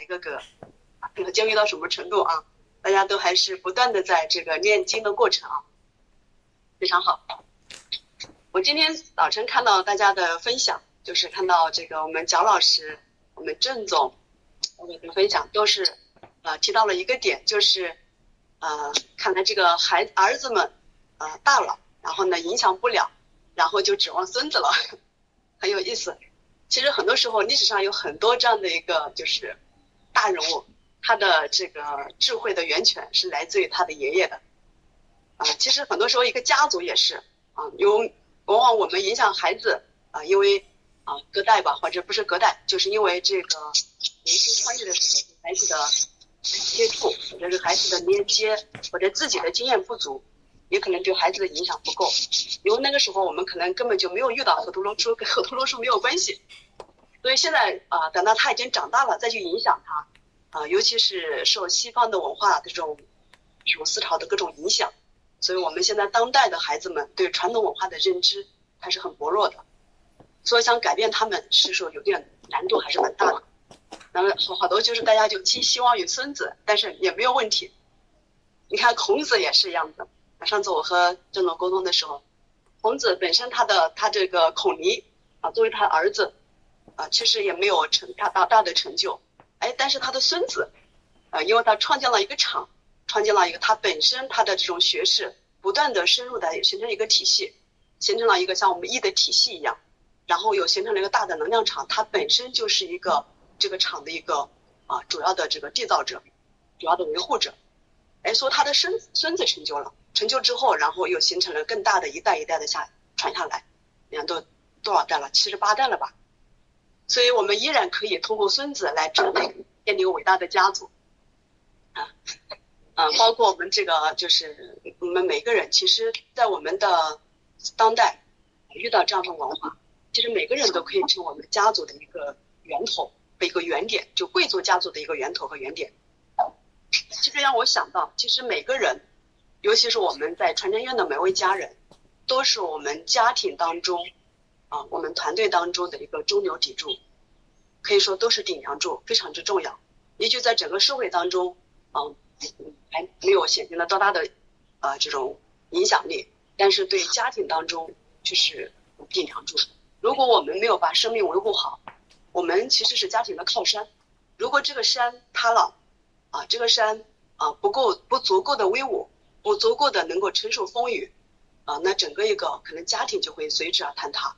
一个格，教育到什么程度啊？大家都还是不断的在这个念经的过程啊，非常好。我今天早晨看到大家的分享，就是看到这个我们蒋老师、我们郑总的分享，都是呃提到了一个点，就是呃看来这个孩儿子们呃大了，然后呢影响不了，然后就指望孙子了，很有意思。其实很多时候历史上有很多这样的一个就是大人物，他的这个智慧的源泉是来自于他的爷爷的啊。其实很多时候一个家族也是啊，有。往往我们影响孩子啊，因为啊隔代吧，或者不是隔代，就是因为这个年轻创业的时候，孩子的接触，或者是孩子的连接，或者自己的经验不足，也可能对孩子的影响不够。因为那个时候我们可能根本就没有遇到河图洛书，跟河图洛书没有关系。所以现在啊，等到他已经长大了，再去影响他啊，尤其是受西方的文化这种这种思潮的各种影响。所以，我们现在当代的孩子们对传统文化的认知还是很薄弱的，所以想改变他们是说有点难度，还是蛮大的。然后好好多就是大家就寄希望于孙子，但是也没有问题。你看孔子也是一样的。上次我和郑总沟通的时候，孔子本身他的他这个孔离啊，作为他儿子啊，其实也没有成大大大的成就。哎，但是他的孙子啊，因为他创建了一个厂。创建了一个他本身他的这种学识不断的深入的形成一个体系，形成了一个像我们易的体系一样，然后又形成了一个大的能量场，它本身就是一个这个厂的一个啊主要的这个缔造者，主要的维护者。哎，说他的孙孙子成就了，成就之后，然后又形成了更大的一代一代的下传下来，你看都多少代了，七十八代了吧？所以我们依然可以通过孙子来成立建立伟大的家族啊。嗯，包括我们这个，就是我们每个人，其实，在我们的当代遇到这样的文化，其实每个人都可以成我们家族的一个源头的一个原点，就贵族家族的一个源头和原点。其实让我想到，其实每个人，尤其是我们在传承院的每位家人，都是我们家庭当中啊，我们团队当中的一个中流砥柱，可以说都是顶梁柱，非常之重要。也就在整个社会当中，嗯。还没有显现了多大的呃这种影响力，但是对家庭当中就是顶梁柱。如果我们没有把生命维护好，我们其实是家庭的靠山。如果这个山塌了，啊，这个山啊不够不足够的威武，不足够的能够承受风雨，啊，那整个一个可能家庭就会随之而坍塌。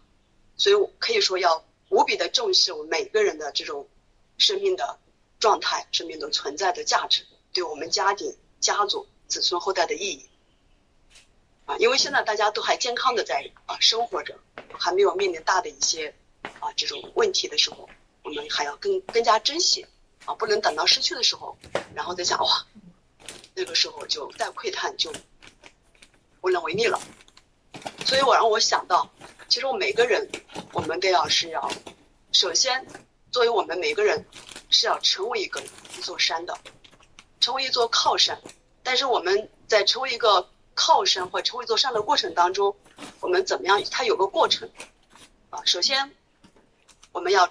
所以我可以说要无比的重视我们每个人的这种生命的状态、生命的存在的价值。对我们家庭、家族、子孙后代的意义啊，因为现在大家都还健康的在啊生活着，还没有面临大的一些啊这种问题的时候，我们还要更更加珍惜啊，不能等到失去的时候，然后再想哇，那个时候就再窥探就无能为力了。所以我让我想到，其实我们每个人，我们都要是要首先作为我们每个人是要成为一个一座山的。成为一座靠山，但是我们在成为一个靠山或成为一座山的过程当中，我们怎么样？它有个过程啊。首先，我们要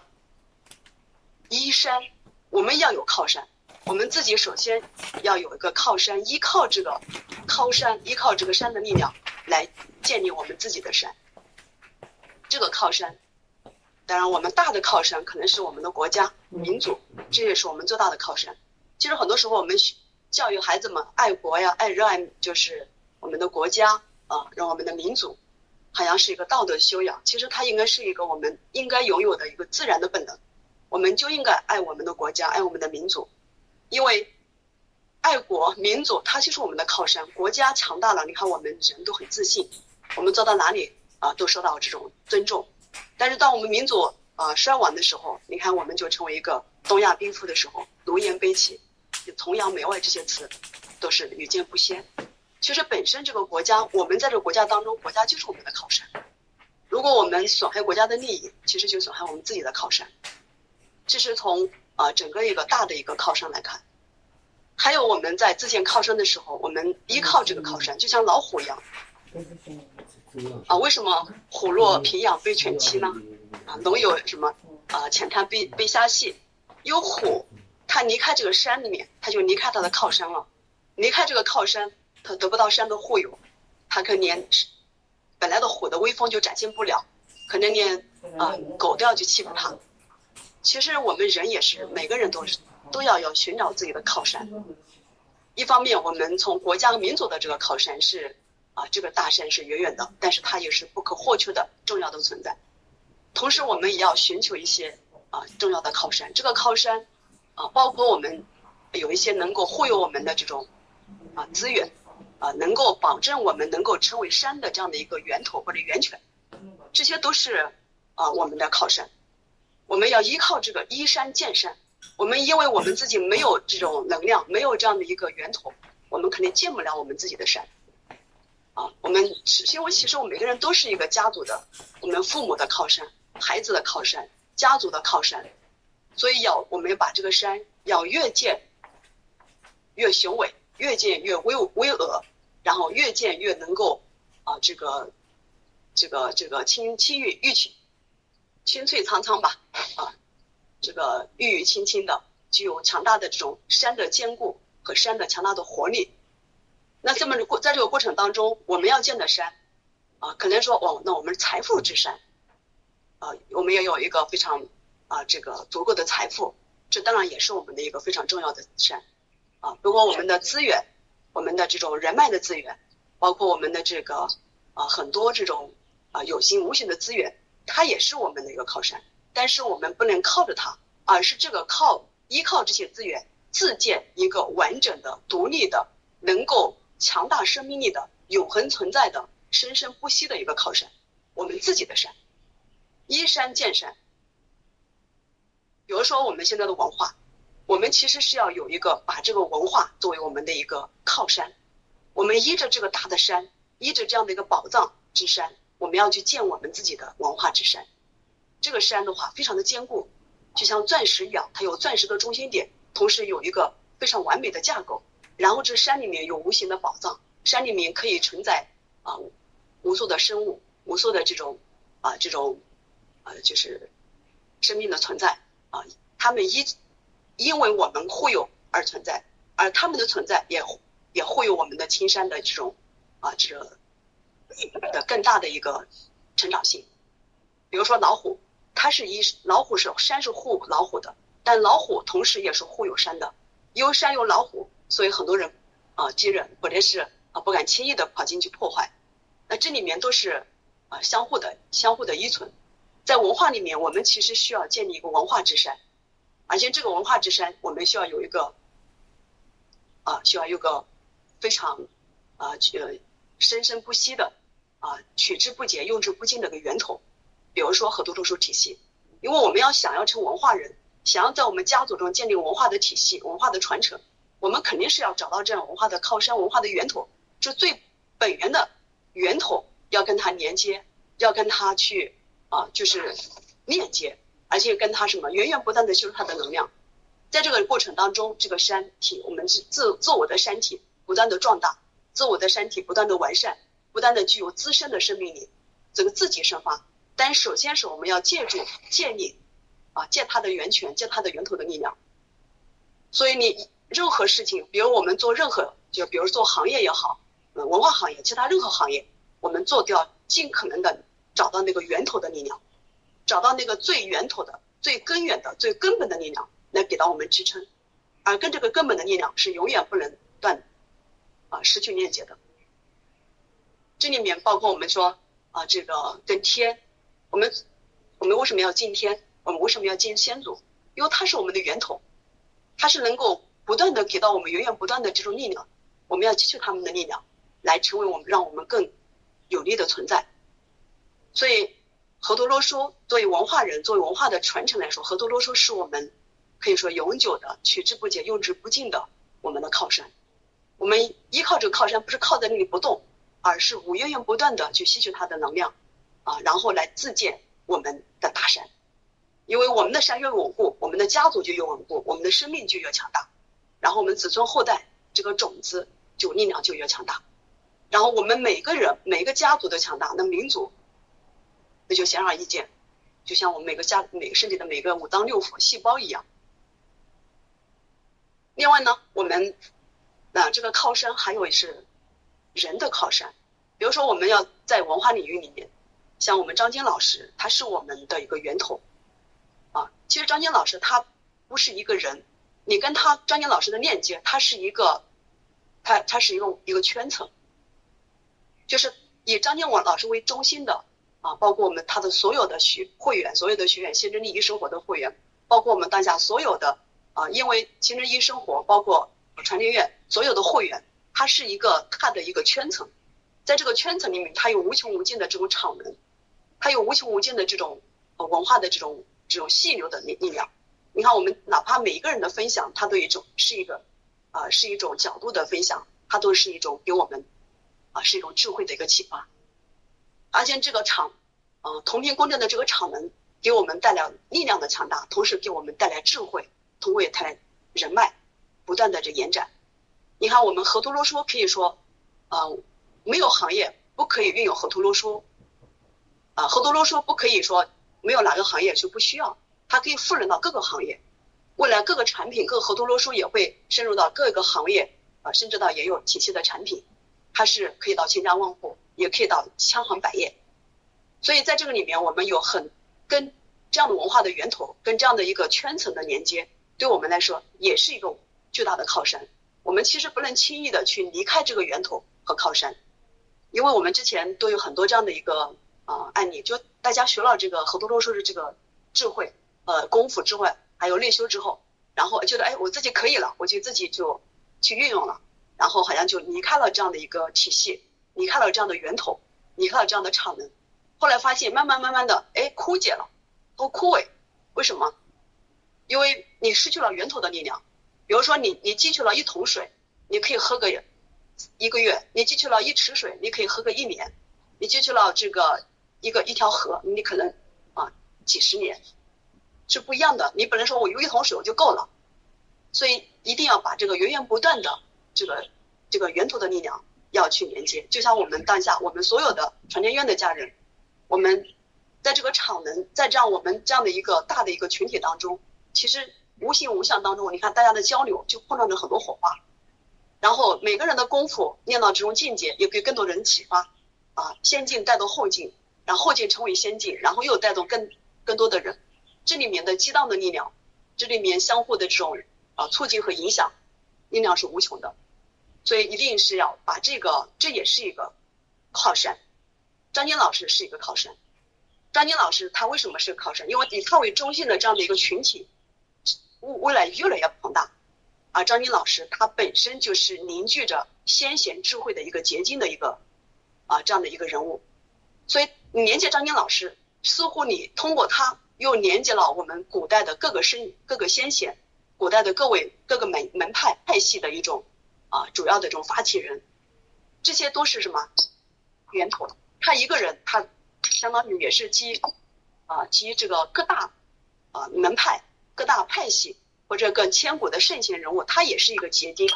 依山，我们要有靠山。我们自己首先要有一个靠山，依靠这个靠山，依靠这个山的力量来建立我们自己的山。这个靠山，当然我们大的靠山可能是我们的国家、民族，这也是我们最大的靠山。其实很多时候，我们教育孩子们爱国呀，爱热爱就是我们的国家啊，让我们的民族，好像是一个道德修养。其实它应该是一个我们应该拥有的一个自然的本能。我们就应该爱我们的国家，爱我们的民族，因为爱国民族它就是我们的靠山。国家强大了，你看我们人都很自信，我们走到哪里啊都受到这种尊重。但是当我们民族啊衰亡的时候，你看我们就成为一个东亚病夫的时候，奴颜卑鄙。崇洋媚外这些词都是屡见不鲜。其实本身这个国家，我们在这个国家当中，国家就是我们的靠山。如果我们损害国家的利益，其实就损害我们自己的靠山。这是从啊整个一个大的一个靠山来看。还有我们在自建靠山的时候，我们依靠这个靠山，就像老虎一样。啊，为什么虎落平阳被犬欺呢？啊，龙有什么啊浅滩被被虾戏？有虎。它离开这个山里面，它就离开它的靠山了。离开这个靠山，它得不到山的护佑，它可能连本来的虎的威风就展现不了，可能连啊狗都要去欺负它。其实我们人也是，每个人都是都要要寻找自己的靠山。一方面，我们从国家和民族的这个靠山是啊，这个大山是远远的，但是它也是不可或缺的重要的存在。同时，我们也要寻求一些啊重要的靠山。这个靠山啊，包括我们有一些能够护佑我们的这种啊资源啊，能够保证我们能够成为山的这样的一个源头或者源泉，这些都是啊我们的靠山。我们要依靠这个依山见山。我们因为我们自己没有这种能量，没有这样的一个源头，我们肯定见不了我们自己的山。啊，我们因为其实我们每个人都是一个家族的，我们父母的靠山。孩子的靠山，家族的靠山，所以要我们要把这个山要越建越雄伟，越建越巍巍峨，然后越建越能够啊这个这个这个青青郁郁青青翠苍苍吧啊这个郁郁青青的，具有强大的这种山的坚固和山的强大的活力。那这么过在这个过程当中，我们要建的山啊，可能说哦，那我们财富之山。啊，我们也有一个非常啊这个足够的财富，这当然也是我们的一个非常重要的山啊。如果我们的资源，我们的这种人脉的资源，包括我们的这个啊很多这种啊有形无形的资源，它也是我们的一个靠山。但是我们不能靠着它，而是这个靠依靠这些资源，自建一个完整的、独立的、能够强大生命力的、永恒存在的、生生不息的一个靠山，我们自己的山。依山见山，比如说我们现在的文化，我们其实是要有一个把这个文化作为我们的一个靠山，我们依着这个大的山，依着这样的一个宝藏之山，我们要去建我们自己的文化之山。这个山的话非常的坚固，就像钻石一样，它有钻石的中心点，同时有一个非常完美的架构。然后这山里面有无形的宝藏，山里面可以承载啊无数的生物，无数的这种啊这种。呃，就是生命的存在啊，他们依因为我们护佑而存在，而他们的存在也也护佑我们的青山的这种啊，这个的更大的一个成长性。比如说老虎，它是一老虎是山是护老虎的，但老虎同时也是护有山的，因为山有老虎，所以很多人啊敌人或者是啊不敢轻易的跑进去破坏。那这里面都是啊相互的相互的依存。在文化里面，我们其实需要建立一个文化之山，而且这个文化之山，我们需要有一个啊，需要有个非常啊呃生生不息的啊取之不竭、用之不尽的一个源头。比如说河图读书体系，因为我们要想要成文化人，想要在我们家族中建立文化的体系、文化的传承，我们肯定是要找到这样文化的靠山、文化的源头，就最本源的源头要跟它连接，要跟它去。啊，就是链接，而且跟它什么源源不断的吸收它的能量，在这个过程当中，这个山体我们是自自我的山体不断的壮大，自我的山体不断的完善，不断的具有自身的生命力，这个自己生发。但首先是我们要借助建立啊，借它的源泉，借它的源头的力量。所以你任何事情，比如我们做任何，就比如做行业也好，嗯文化行业，其他任何行业，我们做掉尽可能的。找到那个源头的力量，找到那个最源头的、最根源的、最根本的力量来给到我们支撑，而跟这个根本的力量是永远不能断啊失去链接的。这里面包括我们说啊这个跟天，我们我们为什么要敬天？我们为什么要敬先祖？因为它是我们的源头，它是能够不断的给到我们源源不断的这种力量，我们要汲取他们的力量，来成为我们让我们更有力的存在。所以，河图洛书作为文化人，作为文化的传承来说，河图洛书是我们可以说永久的、取之不竭、用之不尽的我们的靠山。我们依靠这个靠山，不是靠在那里不动，而是无源源不断的去吸取它的能量啊，然后来自建我们的大山。因为我们的山越稳固，我们的家族就越稳固，我们的生命就越强大，然后我们子孙后代这个种子就力量就越强大，然后我们每个人每个家族的强大，那民族。那就显而易见，就像我们每个家、每个身体的每个五脏六腑细胞一样，另外呢，我们那这个靠山还有是人的靠山，比如说我们要在文化领域里面，像我们张晶老师，他是我们的一个源头啊。其实张晶老师他不是一个人，你跟他张晶老师的链接，他是一个，他他是一个一个圈层，就是以张晶老师为中心的啊，包括我们他的所有的学会员，所有的学员，新真利益生活的会员，包括我们当下所有的。啊，因为新真一生活包括传联院所有的会员，它是一个它的一个圈层，在这个圈层里面，它有无穷无尽的这种场能，它有无穷无尽的这种文化的这种这种细流的力力量。你看，我们哪怕每一个人的分享，它都一种是一个啊，是一种角度的分享，它都是一种给我们啊，是一种智慧的一个启发。而且这个场，嗯，同频共振的这个场能，给我们带来力量的强大，同时给我们带来智慧。通过他人脉不断的这延展，你看我们河图洛书可以说，呃，没有行业不可以运用河图洛书，啊，河图洛书不可以说没有哪个行业就不需要，它可以赋能到各个行业，未来各个产品，各个河图洛书也会深入到各个行业，啊，甚至到也有体系的产品，它是可以到千家万户，也可以到千行百业，所以在这个里面，我们有很跟这样的文化的源头，跟这样的一个圈层的连接。对我们来说也是一个巨大的靠山，我们其实不能轻易的去离开这个源头和靠山，因为我们之前都有很多这样的一个啊案例，就大家学了这个很多都说是这个智慧呃功夫之外还有内修之后，然后觉得哎我自己可以了，我就自己就去运用了，然后好像就离开了这样的一个体系，离开了这样的源头，离开了这样的场能，后来发现慢慢慢慢的哎枯竭了，都枯萎，为什么？因为你失去了源头的力量，比如说你你汲取了一桶水，你可以喝个一个月；你汲取了一池水，你可以喝个一年；你汲取了这个一个一条河，你可能啊几十年，是不一样的。你不能说我有一桶水我就够了，所以一定要把这个源源不断的这个这个源头的力量要去连接。就像我们当下我们所有的传天院的家人，我们在这个场能，在这样我们这样的一个大的一个群体当中。其实无形无相当中，你看大家的交流就碰撞着很多火花，然后每个人的功夫练到这种境界，也给更多人启发啊，先进带动后进，然后后进成为先进，然后又带动更更多的人，这里面的激荡的力量，这里面相互的这种啊促进和影响力量是无穷的，所以一定是要把这个，这也是一个靠山，张坚老师是一个靠山，张坚老师他为什么是靠山？因为以他为中心的这样的一个群体。未未来越来越庞大，而张晶老师他本身就是凝聚着先贤智慧的一个结晶的一个啊这样的一个人物，所以你连接张晶老师，似乎你通过他又连接了我们古代的各个先各个先贤，古代的各位各个门门派派系的一种啊主要的这种发起人，这些都是什么源头？他一个人他相当于也是集啊集这个各大啊门派。各大派系或者更千古的圣贤人物，他也是一个结晶，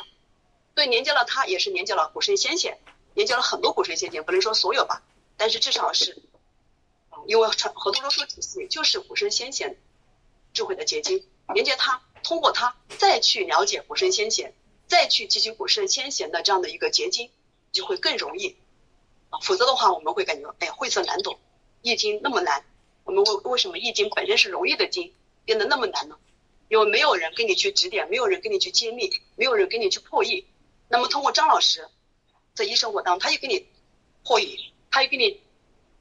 对，连接了他，也是连接了古圣先贤，连接了很多古圣先贤，不能说所有吧，但是至少是，因为传河图洛书体系就是古圣先贤智慧的结晶，连接他，通过他再去了解古圣先贤，再去汲取古圣先贤的这样的一个结晶，就会更容易，啊，否则的话我们会感觉，哎，晦涩难懂，易经那么难，我们为为什么易经本身是容易的经？变得那么难呢？因为没有人跟你去指点，没有人跟你去揭秘，没有人跟你去破译。那么通过张老师在一生活当中，他又给你破译，他又给你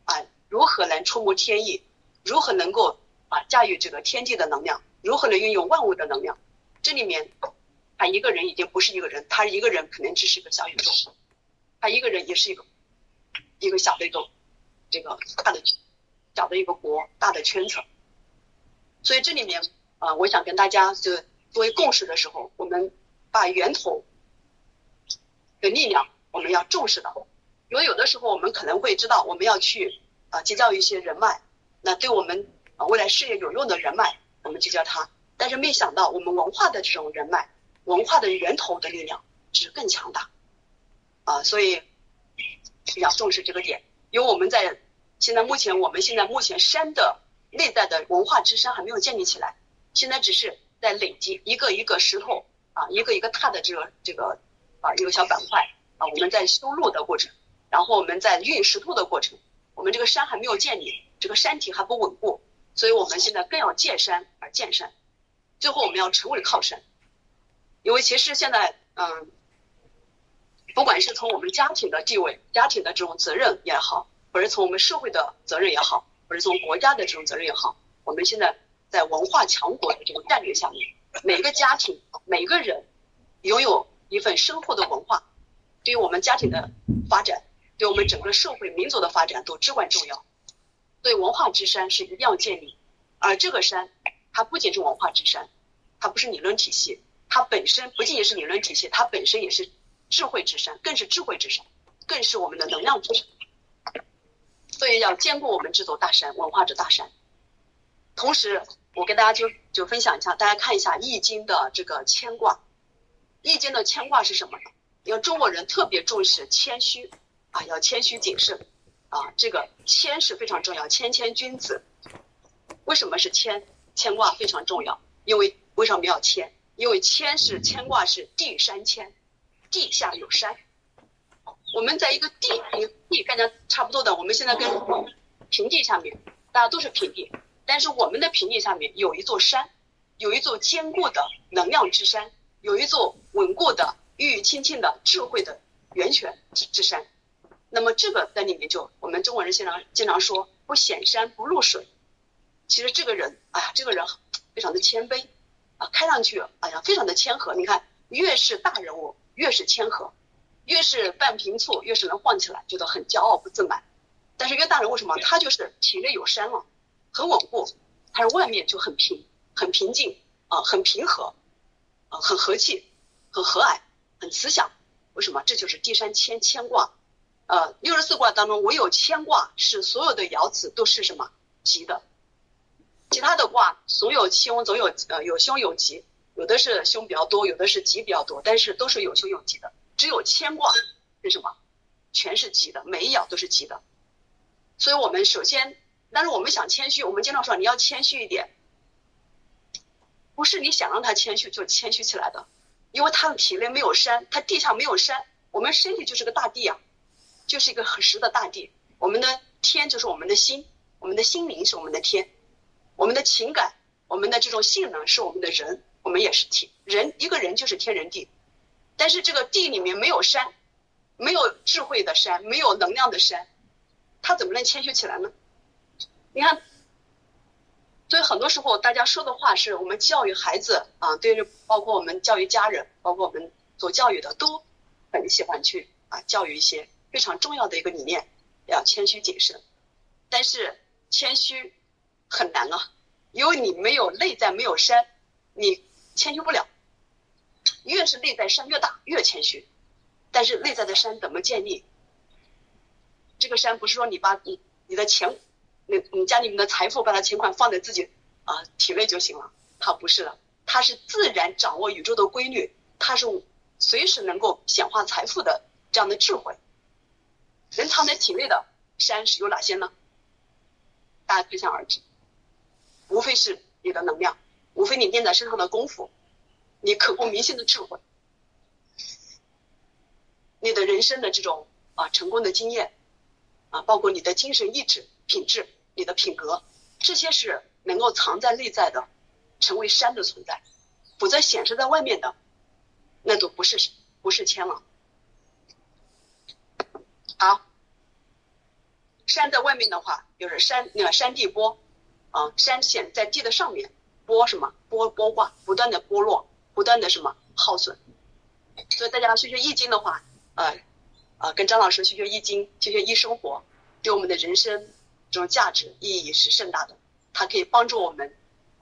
啊如何能触摸天意，如何能够啊驾驭这个天地的能量，如何能运用万物的能量。这里面他一个人已经不是一个人，他一个人可能只是一个小宇宙，他一个人也是一个一个小的一个这个大的小的一个国，大的圈层。所以这里面啊，我想跟大家就作为共识的时候，我们把源头的力量我们要重视到，因为有的时候我们可能会知道我们要去啊结交一些人脉，那对我们啊未来事业有用的人脉，我们结交他，但是没想到我们文化的这种人脉，文化的源头的力量是更强大啊，所以要重视这个点，因为我们在现在目前我们现在目前山的。内在的文化之山还没有建立起来，现在只是在累积一个一个石头啊，一个一个踏的这个这个啊一个小板块啊，我们在修路的过程，然后我们在运石头的过程，我们这个山还没有建立，这个山体还不稳固，所以我们现在更要借山而建山，最后我们要成为靠山，因为其实现在嗯，不管是从我们家庭的地位、家庭的这种责任也好，或者从我们社会的责任也好，或者从国家的这种责任也好，我们现在在文化强国的这种战略下面。每个家庭，每个人拥有一份深厚的文化，对于我们家庭的发展，对我们整个社会民族的发展都至关重要。对文化之山是一定要建立，而这个山，它不仅是文化之山，它不是理论体系，它本身不仅仅是理论体系，它本身也是智慧之山，更是智慧之山，更是我们的能量之山。所以要兼顾我们这座大山，文化之大山，同时。我跟大家就就分享一下，大家看一下《易经》的这个牵挂，《易经》的牵挂是什么呢？因为中国人特别重视谦虚啊，要谦虚谨慎啊，这个谦是非常重要，谦谦君子。为什么是谦？牵挂非常重要，因为为什么要谦？因为谦是牵挂是地山谦，地下有山。我们在一个地，一个地跟家差不多的，我们现在跟平地下面，大家都是平地。但是我们的平地下面有一座山，有一座坚固的能量之山，有一座稳固的郁郁青青的智慧的源泉之之山。那么这个在里面就我们中国人经常经常说不显山不露水。其实这个人，哎呀，这个人非常的谦卑啊，看上去哎呀非常的谦和。你看，越是大人物越是谦和，越是半瓶醋越是能晃起来，觉得很骄傲不自满。但是越大人物什么？他就是体内有山了。很稳固，它是外面就很平，很平静啊，很平和，啊，很和气，很和蔼，很慈祥。为什么？这就是地山牵牵挂。呃，六十四卦当中，唯有牵挂是所有的爻辞都是什么吉的，其他的卦总有凶，总有呃有凶有吉，有的是凶比较多，有的是吉比较多，但是都是有凶有吉的。只有牵挂是什么？全是吉的，每一爻都是吉的。所以我们首先。但是我们想谦虚，我们经常说你要谦虚一点，不是你想让他谦虚就谦虚起来的，因为他的体内没有山，他地上没有山，我们身体就是个大地啊，就是一个很实的大地。我们的天就是我们的心，我们的心灵是我们的天，我们的情感，我们的这种性能是我们的人，我们也是天人，一个人就是天人地。但是这个地里面没有山，没有智慧的山，没有能量的山，他怎么能谦虚起来呢？你看，所以很多时候大家说的话是我们教育孩子啊，对于包括我们教育家人，包括我们做教育的，都很喜欢去啊教育一些非常重要的一个理念，要谦虚谨慎。但是谦虚很难啊，因为你没有内在没有山，你谦虚不了。越是内在山越大，越谦虚。但是内在的山怎么建立？这个山不是说你把你你的钱。你你家里面的财富，把它钱款放在自己啊体内就行了。它不是的，它是自然掌握宇宙的规律，它是随时能够显化财富的这样的智慧。人藏在体内的山是有哪些呢？大家可想而知，无非是你的能量，无非你练在身上的功夫，你刻骨铭心的智慧，你的人生的这种啊成功的经验啊，包括你的精神意志品质。你的品格，这些是能够藏在内在的，成为山的存在，否则显示在外面的，那都不是不是谦了。好，山在外面的话，就是山那个山地波，啊，山显在地的上面，波什么波波化，不断的剥落，不断的什么耗损。所以大家学学易经的话，呃，呃，跟张老师学学易经，学学易生活，对我们的人生。这种价值意义是盛大的，它可以帮助我们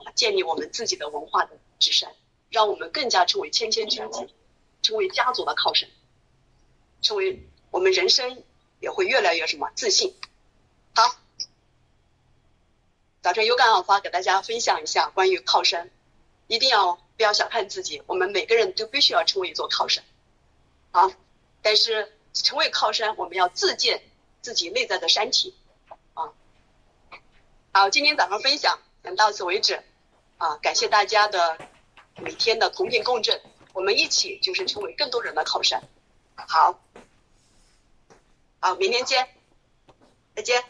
啊建立我们自己的文化的之山，让我们更加成为谦谦君子，成为家族的靠山，成为我们人生也会越来越什么自信。好，早晨有感而发，给大家分享一下关于靠山，一定要不要小看自己，我们每个人都必须要成为一座靠山。好，但是成为靠山，我们要自建自己内在的山体。啊好，今天早上分享到此为止，啊，感谢大家的每天的同频共振，我们一起就是成为更多人的靠山。好，好，明天见，再见。